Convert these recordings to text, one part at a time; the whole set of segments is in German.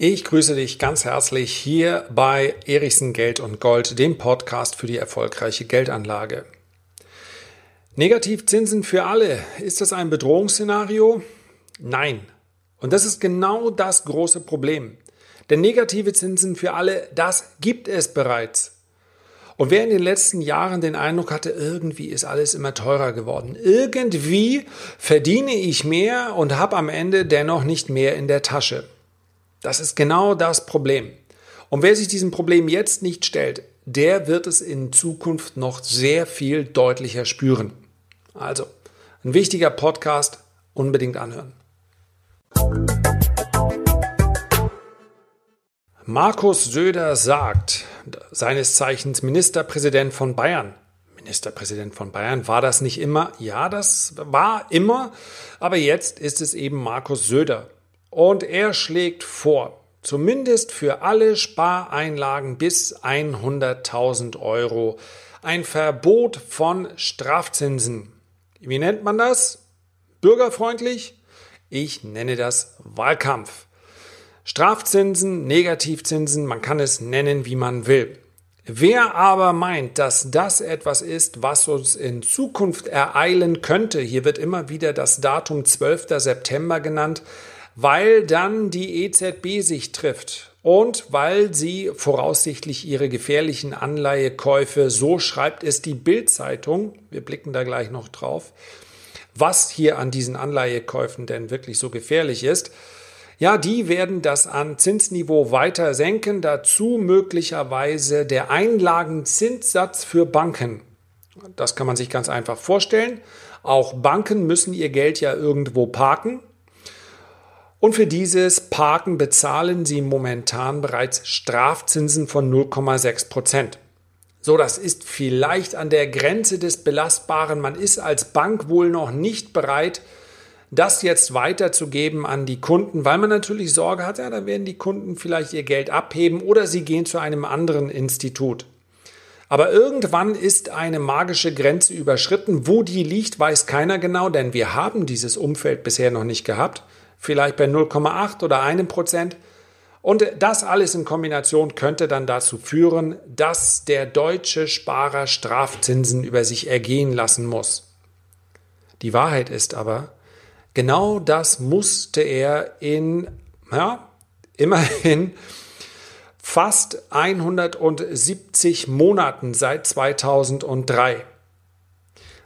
Ich grüße dich ganz herzlich hier bei Erichsen Geld und Gold, dem Podcast für die erfolgreiche Geldanlage. Negativzinsen für alle. Ist das ein Bedrohungsszenario? Nein. Und das ist genau das große Problem. Denn negative Zinsen für alle, das gibt es bereits. Und wer in den letzten Jahren den Eindruck hatte, irgendwie ist alles immer teurer geworden, irgendwie verdiene ich mehr und habe am Ende dennoch nicht mehr in der Tasche. Das ist genau das Problem. Und wer sich diesem Problem jetzt nicht stellt, der wird es in Zukunft noch sehr viel deutlicher spüren. Also, ein wichtiger Podcast, unbedingt anhören. Markus Söder sagt, seines Zeichens Ministerpräsident von Bayern. Ministerpräsident von Bayern war das nicht immer? Ja, das war immer, aber jetzt ist es eben Markus Söder. Und er schlägt vor, zumindest für alle Spareinlagen bis 100.000 Euro, ein Verbot von Strafzinsen. Wie nennt man das? Bürgerfreundlich? Ich nenne das Wahlkampf. Strafzinsen, Negativzinsen, man kann es nennen, wie man will. Wer aber meint, dass das etwas ist, was uns in Zukunft ereilen könnte, hier wird immer wieder das Datum 12. September genannt, weil dann die EZB sich trifft und weil sie voraussichtlich ihre gefährlichen Anleihekäufe, so schreibt es die Bild-Zeitung, wir blicken da gleich noch drauf, was hier an diesen Anleihekäufen denn wirklich so gefährlich ist. Ja, die werden das an Zinsniveau weiter senken, dazu möglicherweise der Einlagenzinssatz für Banken. Das kann man sich ganz einfach vorstellen. Auch Banken müssen ihr Geld ja irgendwo parken. Und für dieses Parken bezahlen sie momentan bereits Strafzinsen von 0,6 Prozent. So, das ist vielleicht an der Grenze des Belastbaren. Man ist als Bank wohl noch nicht bereit, das jetzt weiterzugeben an die Kunden, weil man natürlich Sorge hat, ja, da werden die Kunden vielleicht ihr Geld abheben oder sie gehen zu einem anderen Institut. Aber irgendwann ist eine magische Grenze überschritten. Wo die liegt, weiß keiner genau, denn wir haben dieses Umfeld bisher noch nicht gehabt vielleicht bei 0,8 oder einem Prozent. Und das alles in Kombination könnte dann dazu führen, dass der deutsche Sparer Strafzinsen über sich ergehen lassen muss. Die Wahrheit ist aber, genau das musste er in, ja, immerhin fast 170 Monaten seit 2003.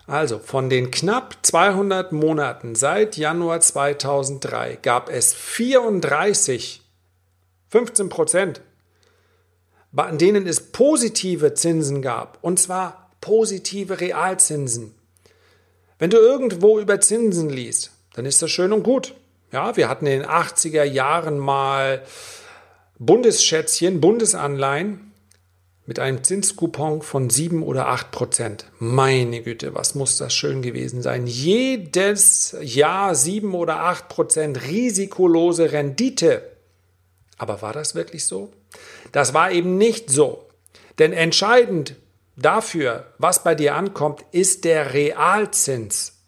Also von den knapp 200 Monaten seit Januar 2003 gab es 34, 15 Prozent, an denen es positive Zinsen gab, und zwar positive Realzinsen. Wenn du irgendwo über Zinsen liest, dann ist das schön und gut. Ja, wir hatten in den 80er Jahren mal Bundesschätzchen, Bundesanleihen, mit einem Zinscoupon von 7 oder 8 Prozent. Meine Güte, was muss das schön gewesen sein. Jedes Jahr 7 oder 8 Prozent risikolose Rendite. Aber war das wirklich so? Das war eben nicht so. Denn entscheidend dafür, was bei dir ankommt, ist der Realzins.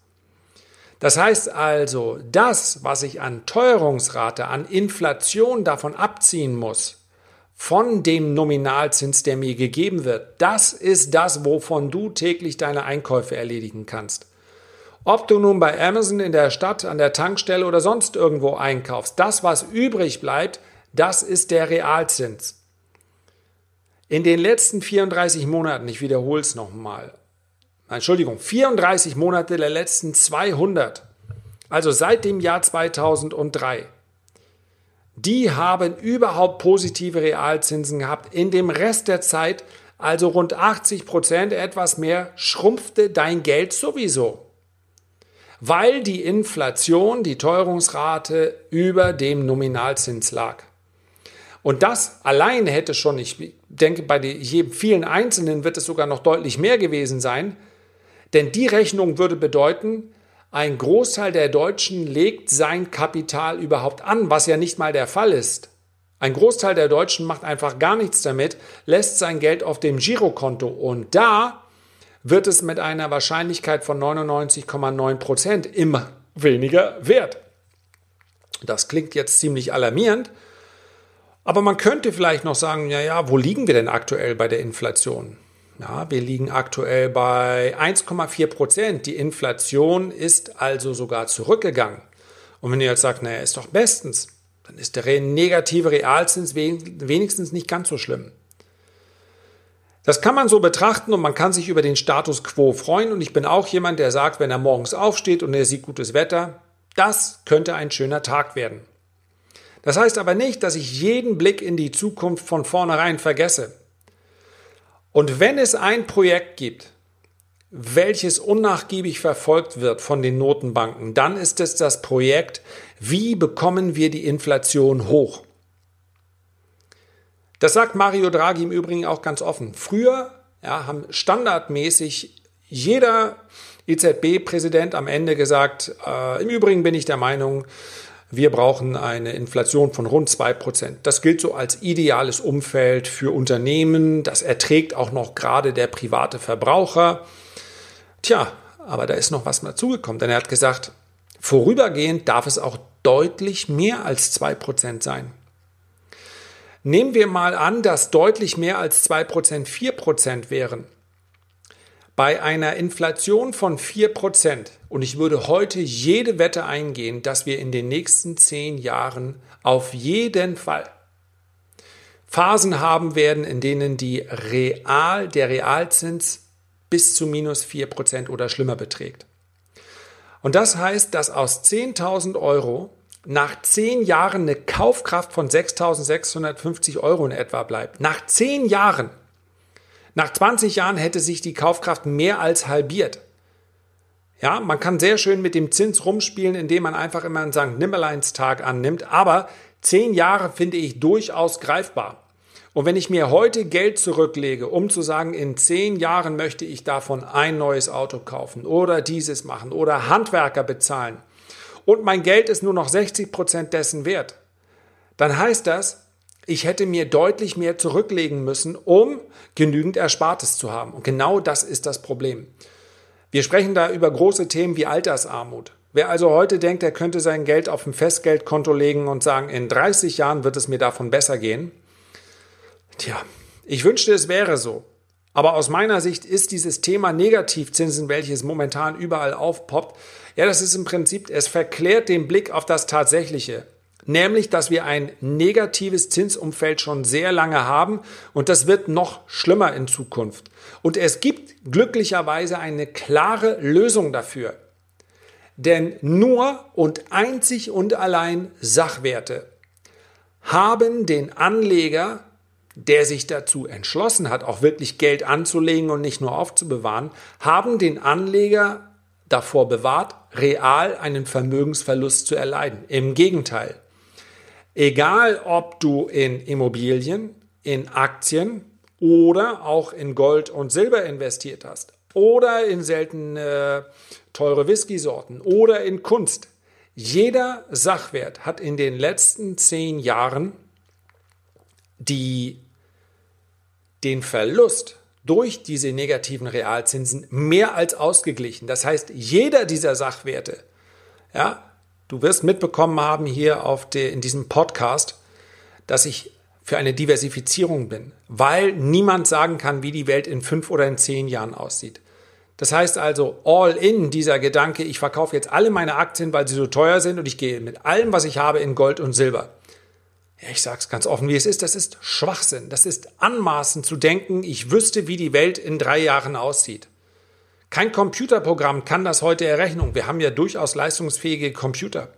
Das heißt also, das, was ich an Teuerungsrate, an Inflation davon abziehen muss, von dem Nominalzins, der mir gegeben wird. Das ist das, wovon du täglich deine Einkäufe erledigen kannst. Ob du nun bei Amazon in der Stadt, an der Tankstelle oder sonst irgendwo einkaufst, das, was übrig bleibt, das ist der Realzins. In den letzten 34 Monaten, ich wiederhole es nochmal, Entschuldigung, 34 Monate der letzten 200, also seit dem Jahr 2003, die haben überhaupt positive Realzinsen gehabt. In dem Rest der Zeit, also rund 80 Prozent, etwas mehr, schrumpfte dein Geld sowieso. Weil die Inflation, die Teuerungsrate über dem Nominalzins lag. Und das allein hätte schon, ich denke, bei jedem vielen Einzelnen wird es sogar noch deutlich mehr gewesen sein, denn die Rechnung würde bedeuten, ein Großteil der Deutschen legt sein Kapital überhaupt an, was ja nicht mal der Fall ist. Ein Großteil der Deutschen macht einfach gar nichts damit, lässt sein Geld auf dem Girokonto und da wird es mit einer Wahrscheinlichkeit von 99,9 Prozent immer weniger wert. Das klingt jetzt ziemlich alarmierend, aber man könnte vielleicht noch sagen, ja, ja, wo liegen wir denn aktuell bei der Inflation? Ja, wir liegen aktuell bei 1,4 Prozent. Die Inflation ist also sogar zurückgegangen. Und wenn ihr jetzt sagt, naja, ist doch bestens, dann ist der negative Realzins wenigstens nicht ganz so schlimm. Das kann man so betrachten und man kann sich über den Status quo freuen. Und ich bin auch jemand, der sagt, wenn er morgens aufsteht und er sieht gutes Wetter, das könnte ein schöner Tag werden. Das heißt aber nicht, dass ich jeden Blick in die Zukunft von vornherein vergesse. Und wenn es ein Projekt gibt, welches unnachgiebig verfolgt wird von den Notenbanken, dann ist es das Projekt, wie bekommen wir die Inflation hoch? Das sagt Mario Draghi im Übrigen auch ganz offen. Früher ja, haben standardmäßig jeder EZB-Präsident am Ende gesagt, äh, im Übrigen bin ich der Meinung, wir brauchen eine Inflation von rund 2%. Das gilt so als ideales Umfeld für Unternehmen. Das erträgt auch noch gerade der private Verbraucher. Tja, aber da ist noch was dazugekommen, denn er hat gesagt, vorübergehend darf es auch deutlich mehr als 2% sein. Nehmen wir mal an, dass deutlich mehr als 2% 4% wären. Bei einer Inflation von 4% und ich würde heute jede Wette eingehen, dass wir in den nächsten 10 Jahren auf jeden Fall Phasen haben werden, in denen die Real, der Realzins bis zu minus 4% oder schlimmer beträgt. Und das heißt, dass aus 10.000 Euro nach 10 Jahren eine Kaufkraft von 6.650 Euro in etwa bleibt. Nach 10 Jahren. Nach 20 Jahren hätte sich die Kaufkraft mehr als halbiert. Ja, man kann sehr schön mit dem Zins rumspielen, indem man einfach immer einen St. Nimmerleinstag annimmt, aber 10 Jahre finde ich durchaus greifbar. Und wenn ich mir heute Geld zurücklege, um zu sagen, in zehn Jahren möchte ich davon ein neues Auto kaufen oder dieses machen oder Handwerker bezahlen und mein Geld ist nur noch 60 Prozent dessen wert, dann heißt das, ich hätte mir deutlich mehr zurücklegen müssen, um genügend Erspartes zu haben. Und genau das ist das Problem. Wir sprechen da über große Themen wie Altersarmut. Wer also heute denkt, er könnte sein Geld auf ein Festgeldkonto legen und sagen, in 30 Jahren wird es mir davon besser gehen, Tja, ich wünschte, es wäre so. Aber aus meiner Sicht ist dieses Thema Negativzinsen, welches momentan überall aufpoppt, ja, das ist im Prinzip, es verklärt den Blick auf das Tatsächliche. Nämlich, dass wir ein negatives Zinsumfeld schon sehr lange haben und das wird noch schlimmer in Zukunft. Und es gibt glücklicherweise eine klare Lösung dafür. Denn nur und einzig und allein Sachwerte haben den Anleger der sich dazu entschlossen hat, auch wirklich Geld anzulegen und nicht nur aufzubewahren, haben den Anleger davor bewahrt, real einen Vermögensverlust zu erleiden. Im Gegenteil. Egal, ob du in Immobilien, in Aktien oder auch in Gold und Silber investiert hast oder in seltene teure Whisky-Sorten oder in Kunst. Jeder Sachwert hat in den letzten zehn Jahren die den Verlust durch diese negativen Realzinsen mehr als ausgeglichen. Das heißt, jeder dieser Sachwerte, ja, du wirst mitbekommen haben hier auf der, in diesem Podcast, dass ich für eine Diversifizierung bin, weil niemand sagen kann, wie die Welt in fünf oder in zehn Jahren aussieht. Das heißt also, all in dieser Gedanke, ich verkaufe jetzt alle meine Aktien, weil sie so teuer sind und ich gehe mit allem, was ich habe, in Gold und Silber. Ja, ich sage es ganz offen, wie es ist, das ist Schwachsinn. Das ist anmaßend zu denken, ich wüsste, wie die Welt in drei Jahren aussieht. Kein Computerprogramm kann das heute errechnen. Wir haben ja durchaus leistungsfähige Computer.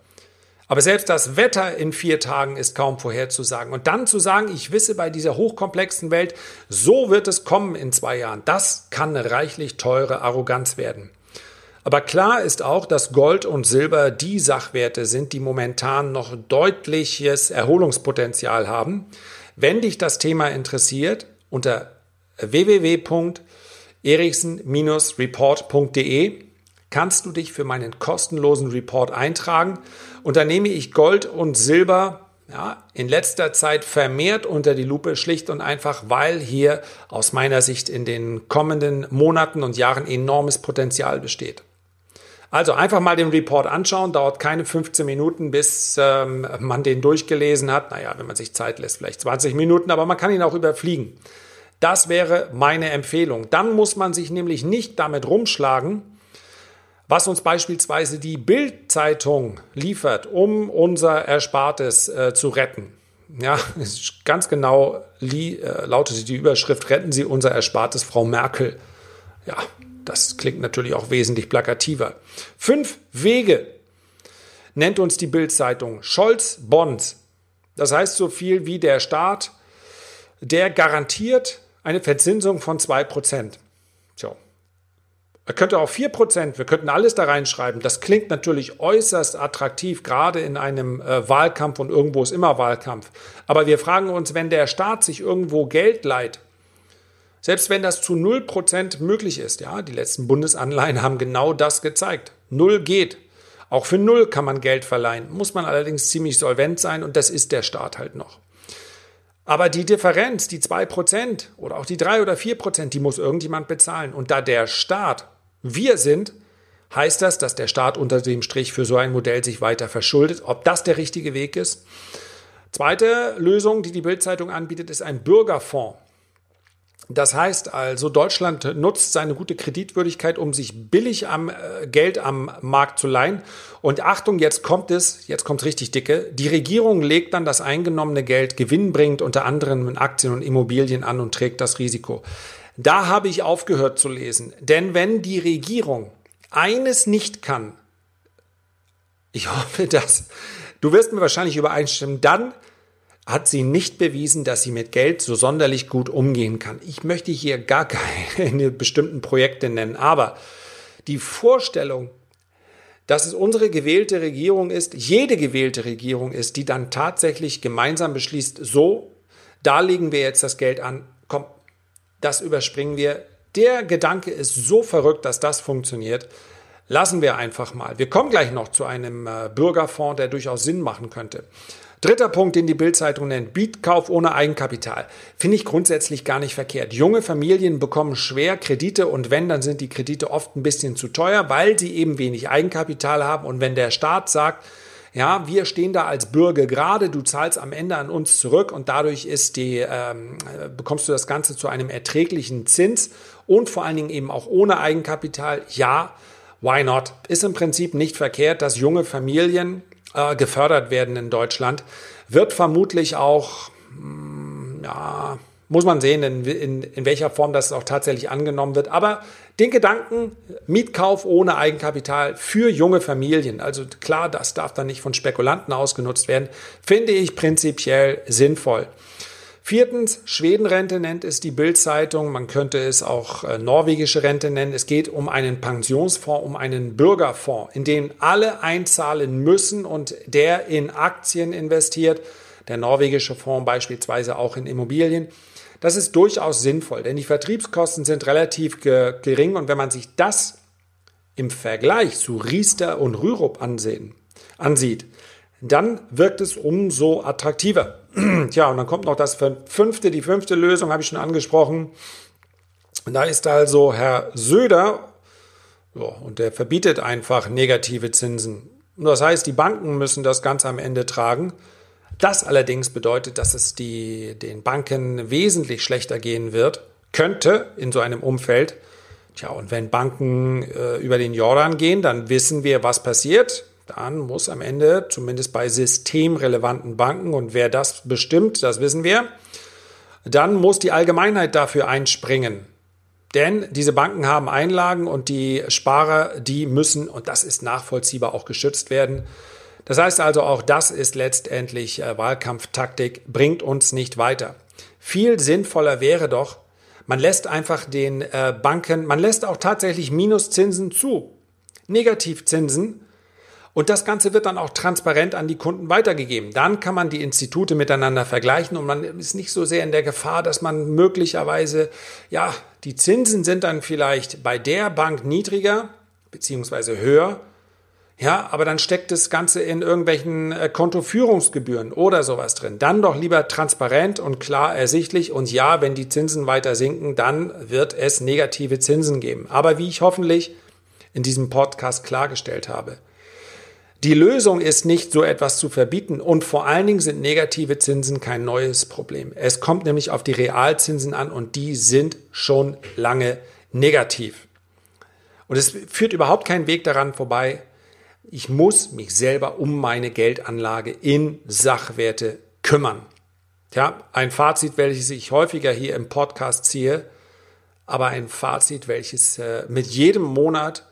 Aber selbst das Wetter in vier Tagen ist kaum vorherzusagen. Und dann zu sagen, ich wisse bei dieser hochkomplexen Welt, so wird es kommen in zwei Jahren, das kann eine reichlich teure Arroganz werden. Aber klar ist auch, dass Gold und Silber die Sachwerte sind, die momentan noch deutliches Erholungspotenzial haben. Wenn dich das Thema interessiert, unter www.erichsen-report.de kannst du dich für meinen kostenlosen Report eintragen. Und da nehme ich Gold und Silber ja, in letzter Zeit vermehrt unter die Lupe, schlicht und einfach, weil hier aus meiner Sicht in den kommenden Monaten und Jahren enormes Potenzial besteht. Also einfach mal den Report anschauen, dauert keine 15 Minuten, bis ähm, man den durchgelesen hat. Naja, wenn man sich Zeit lässt, vielleicht 20 Minuten, aber man kann ihn auch überfliegen. Das wäre meine Empfehlung. Dann muss man sich nämlich nicht damit rumschlagen, was uns beispielsweise die Bild-Zeitung liefert, um unser Erspartes äh, zu retten. Ja, ganz genau äh, lautete die Überschrift, retten Sie unser Erspartes, Frau Merkel. Ja, das klingt natürlich auch wesentlich plakativer. Fünf Wege nennt uns die Bild-Zeitung. Scholz Bonds. Das heißt so viel wie der Staat, der garantiert eine Verzinsung von 2%. Tja. Er könnte auch 4%, wir könnten alles da reinschreiben. Das klingt natürlich äußerst attraktiv, gerade in einem äh, Wahlkampf und irgendwo ist immer Wahlkampf. Aber wir fragen uns, wenn der Staat sich irgendwo Geld leiht, selbst wenn das zu 0% möglich ist, ja, die letzten Bundesanleihen haben genau das gezeigt. Null geht. Auch für Null kann man Geld verleihen, muss man allerdings ziemlich solvent sein und das ist der Staat halt noch. Aber die Differenz, die 2% oder auch die 3 oder 4%, die muss irgendjemand bezahlen. Und da der Staat wir sind, heißt das, dass der Staat unter dem Strich für so ein Modell sich weiter verschuldet. Ob das der richtige Weg ist? Zweite Lösung, die die Bildzeitung anbietet, ist ein Bürgerfonds. Das heißt also, Deutschland nutzt seine gute Kreditwürdigkeit, um sich billig am äh, Geld am Markt zu leihen. Und Achtung, jetzt kommt es, jetzt kommt richtig dicke. Die Regierung legt dann das eingenommene Geld gewinnbringend unter anderem in Aktien und Immobilien an und trägt das Risiko. Da habe ich aufgehört zu lesen. Denn wenn die Regierung eines nicht kann, ich hoffe, dass du wirst mir wahrscheinlich übereinstimmen, dann hat sie nicht bewiesen, dass sie mit Geld so sonderlich gut umgehen kann. Ich möchte hier gar keine bestimmten Projekte nennen, aber die Vorstellung, dass es unsere gewählte Regierung ist, jede gewählte Regierung ist, die dann tatsächlich gemeinsam beschließt, so, da legen wir jetzt das Geld an, komm, das überspringen wir. Der Gedanke ist so verrückt, dass das funktioniert. Lassen wir einfach mal. Wir kommen gleich noch zu einem äh, Bürgerfonds, der durchaus Sinn machen könnte. Dritter Punkt, den die Bildzeitung nennt, Bietkauf ohne Eigenkapital. Finde ich grundsätzlich gar nicht verkehrt. Junge Familien bekommen schwer Kredite und wenn, dann sind die Kredite oft ein bisschen zu teuer, weil sie eben wenig Eigenkapital haben. Und wenn der Staat sagt, ja, wir stehen da als Bürger gerade, du zahlst am Ende an uns zurück und dadurch ist die, ähm, bekommst du das Ganze zu einem erträglichen Zins und vor allen Dingen eben auch ohne Eigenkapital. Ja, why not? Ist im Prinzip nicht verkehrt, dass junge Familien äh, gefördert werden in Deutschland. Wird vermutlich auch, mh, hm, ja, muss man sehen, in, in, in welcher Form das auch tatsächlich angenommen wird. Aber den Gedanken, Mietkauf ohne Eigenkapital für junge Familien, also klar, das darf dann nicht von Spekulanten ausgenutzt werden, finde ich prinzipiell sinnvoll. Viertens, Schwedenrente nennt es die Bildzeitung. Man könnte es auch äh, norwegische Rente nennen. Es geht um einen Pensionsfonds, um einen Bürgerfonds, in den alle einzahlen müssen und der in Aktien investiert. Der norwegische Fonds beispielsweise auch in Immobilien. Das ist durchaus sinnvoll, denn die Vertriebskosten sind relativ ge gering und wenn man sich das im Vergleich zu Riester und Rürup ansehen, ansieht, dann wirkt es umso attraktiver. Tja, und dann kommt noch das fünfte, die fünfte Lösung, habe ich schon angesprochen. Da ist also Herr Söder, und der verbietet einfach negative Zinsen. Und das heißt, die Banken müssen das Ganze am Ende tragen. Das allerdings bedeutet, dass es die, den Banken wesentlich schlechter gehen wird, könnte in so einem Umfeld. Tja, und wenn Banken äh, über den Jordan gehen, dann wissen wir, was passiert dann muss am Ende, zumindest bei systemrelevanten Banken, und wer das bestimmt, das wissen wir, dann muss die Allgemeinheit dafür einspringen. Denn diese Banken haben Einlagen und die Sparer, die müssen, und das ist nachvollziehbar, auch geschützt werden. Das heißt also, auch das ist letztendlich äh, Wahlkampftaktik, bringt uns nicht weiter. Viel sinnvoller wäre doch, man lässt einfach den äh, Banken, man lässt auch tatsächlich Minuszinsen zu. Negativzinsen und das Ganze wird dann auch transparent an die Kunden weitergegeben. Dann kann man die Institute miteinander vergleichen und man ist nicht so sehr in der Gefahr, dass man möglicherweise, ja, die Zinsen sind dann vielleicht bei der Bank niedriger beziehungsweise höher. Ja, aber dann steckt das Ganze in irgendwelchen äh, Kontoführungsgebühren oder sowas drin. Dann doch lieber transparent und klar ersichtlich. Und ja, wenn die Zinsen weiter sinken, dann wird es negative Zinsen geben. Aber wie ich hoffentlich in diesem Podcast klargestellt habe. Die Lösung ist nicht, so etwas zu verbieten und vor allen Dingen sind negative Zinsen kein neues Problem. Es kommt nämlich auf die Realzinsen an und die sind schon lange negativ. Und es führt überhaupt keinen Weg daran vorbei. Ich muss mich selber um meine Geldanlage in Sachwerte kümmern. Ja, ein Fazit, welches ich häufiger hier im Podcast ziehe, aber ein Fazit, welches äh, mit jedem Monat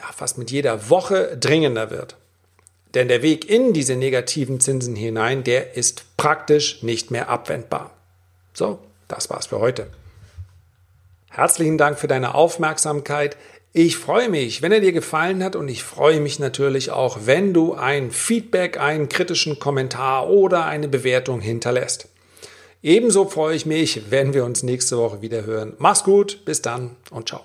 ja, fast mit jeder Woche dringender wird. Denn der Weg in diese negativen Zinsen hinein, der ist praktisch nicht mehr abwendbar. So, das war's für heute. Herzlichen Dank für deine Aufmerksamkeit. Ich freue mich, wenn er dir gefallen hat und ich freue mich natürlich auch, wenn du ein Feedback, einen kritischen Kommentar oder eine Bewertung hinterlässt. Ebenso freue ich mich, wenn wir uns nächste Woche wieder hören. Mach's gut, bis dann und ciao.